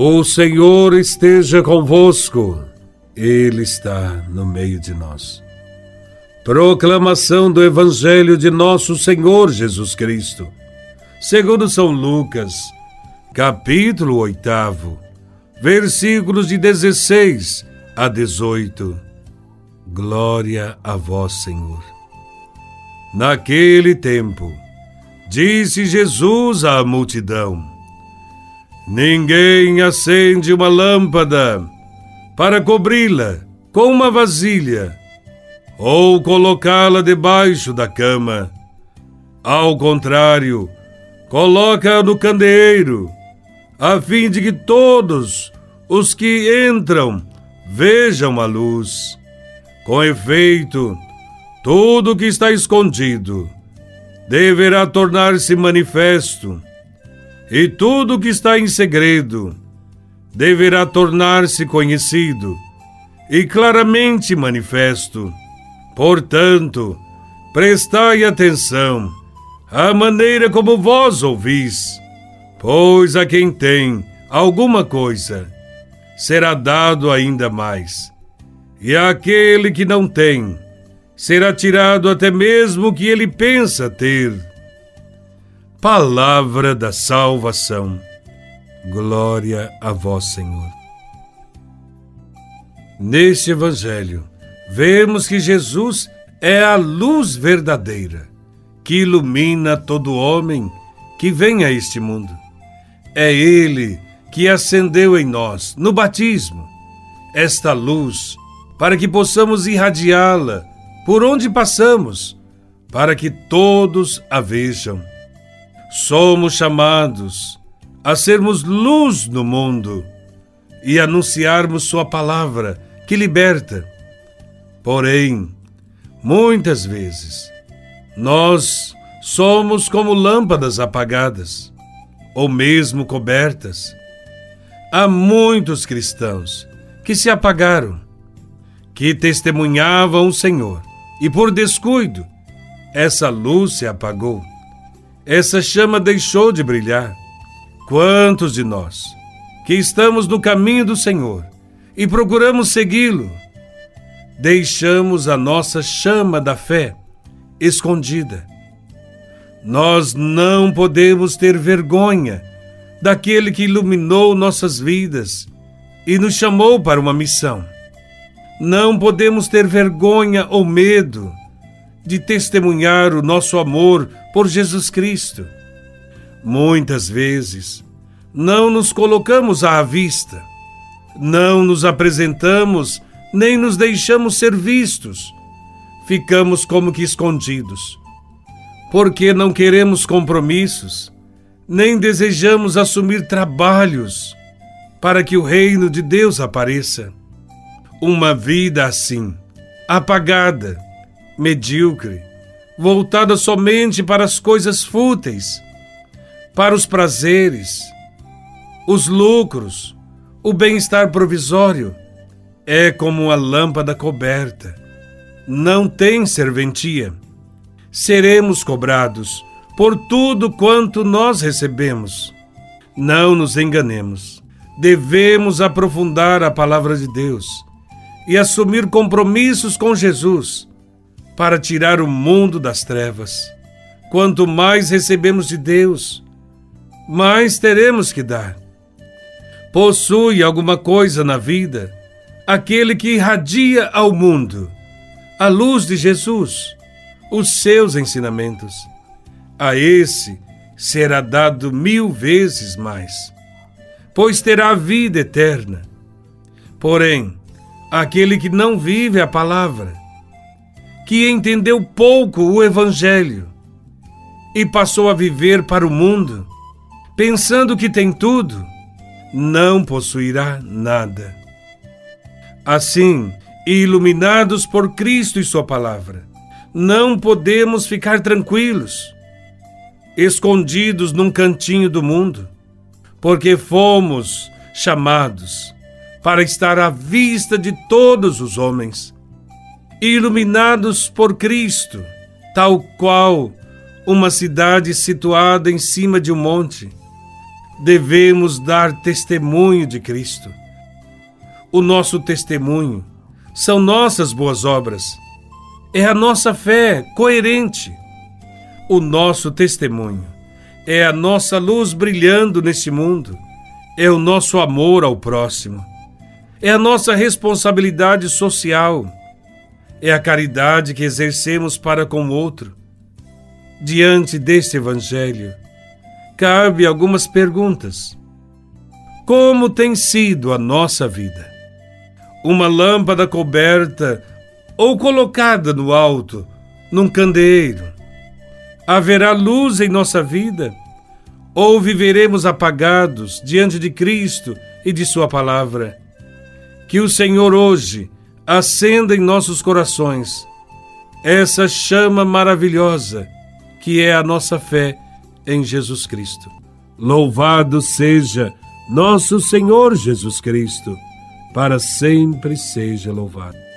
O Senhor esteja convosco, Ele está no meio de nós. Proclamação do Evangelho de Nosso Senhor Jesus Cristo, segundo São Lucas, capítulo 8, versículos de 16 a 18. Glória a Vós, Senhor. Naquele tempo, disse Jesus à multidão: Ninguém acende uma lâmpada para cobri-la com uma vasilha ou colocá-la debaixo da cama. Ao contrário, coloca no candeeiro, a fim de que todos os que entram vejam a luz. Com efeito, tudo que está escondido deverá tornar-se manifesto e tudo que está em segredo deverá tornar-se conhecido e claramente manifesto. Portanto, prestai atenção à maneira como vós ouvis, pois a quem tem alguma coisa será dado ainda mais, e àquele que não tem será tirado até mesmo o que ele pensa ter. Palavra da salvação. Glória a vós, Senhor. Neste Evangelho, vemos que Jesus é a luz verdadeira que ilumina todo homem que vem a este mundo. É Ele que acendeu em nós, no batismo, esta luz, para que possamos irradiá-la por onde passamos, para que todos a vejam somos chamados a sermos luz no mundo e anunciarmos Sua palavra que liberta. Porém, muitas vezes, nós somos como lâmpadas apagadas ou mesmo cobertas. Há muitos cristãos que se apagaram, que testemunhavam o Senhor, e por descuido, essa luz se apagou essa chama deixou de brilhar. Quantos de nós que estamos no caminho do Senhor e procuramos segui-lo, deixamos a nossa chama da fé escondida? Nós não podemos ter vergonha daquele que iluminou nossas vidas e nos chamou para uma missão. Não podemos ter vergonha ou medo de testemunhar o nosso amor por Jesus Cristo. Muitas vezes não nos colocamos à vista, não nos apresentamos, nem nos deixamos ser vistos. Ficamos como que escondidos. Porque não queremos compromissos, nem desejamos assumir trabalhos para que o reino de Deus apareça. Uma vida assim, apagada, medíocre, voltada somente para as coisas fúteis, para os prazeres, os lucros, o bem-estar provisório, é como uma lâmpada coberta. Não tem serventia. Seremos cobrados por tudo quanto nós recebemos. Não nos enganemos. Devemos aprofundar a palavra de Deus e assumir compromissos com Jesus para tirar o mundo das trevas. Quanto mais recebemos de Deus, mais teremos que dar. Possui alguma coisa na vida aquele que irradia ao mundo a luz de Jesus, os seus ensinamentos. A esse será dado mil vezes mais, pois terá a vida eterna. Porém, aquele que não vive a palavra, que entendeu pouco o Evangelho e passou a viver para o mundo, pensando que tem tudo, não possuirá nada. Assim, iluminados por Cristo e Sua palavra, não podemos ficar tranquilos, escondidos num cantinho do mundo, porque fomos chamados para estar à vista de todos os homens iluminados por Cristo, tal qual uma cidade situada em cima de um monte. devemos dar testemunho de Cristo. O nosso testemunho são nossas boas obras. É a nossa fé coerente. O nosso testemunho é a nossa luz brilhando neste mundo. É o nosso amor ao próximo. É a nossa responsabilidade social. É a caridade que exercemos para com o outro. Diante deste Evangelho, cabe algumas perguntas. Como tem sido a nossa vida? Uma lâmpada coberta ou colocada no alto, num candeeiro? Haverá luz em nossa vida? Ou viveremos apagados diante de Cristo e de Sua palavra? Que o Senhor hoje acenda em nossos corações essa chama maravilhosa que é a nossa fé em Jesus Cristo. Louvado seja nosso Senhor Jesus Cristo, para sempre seja louvado.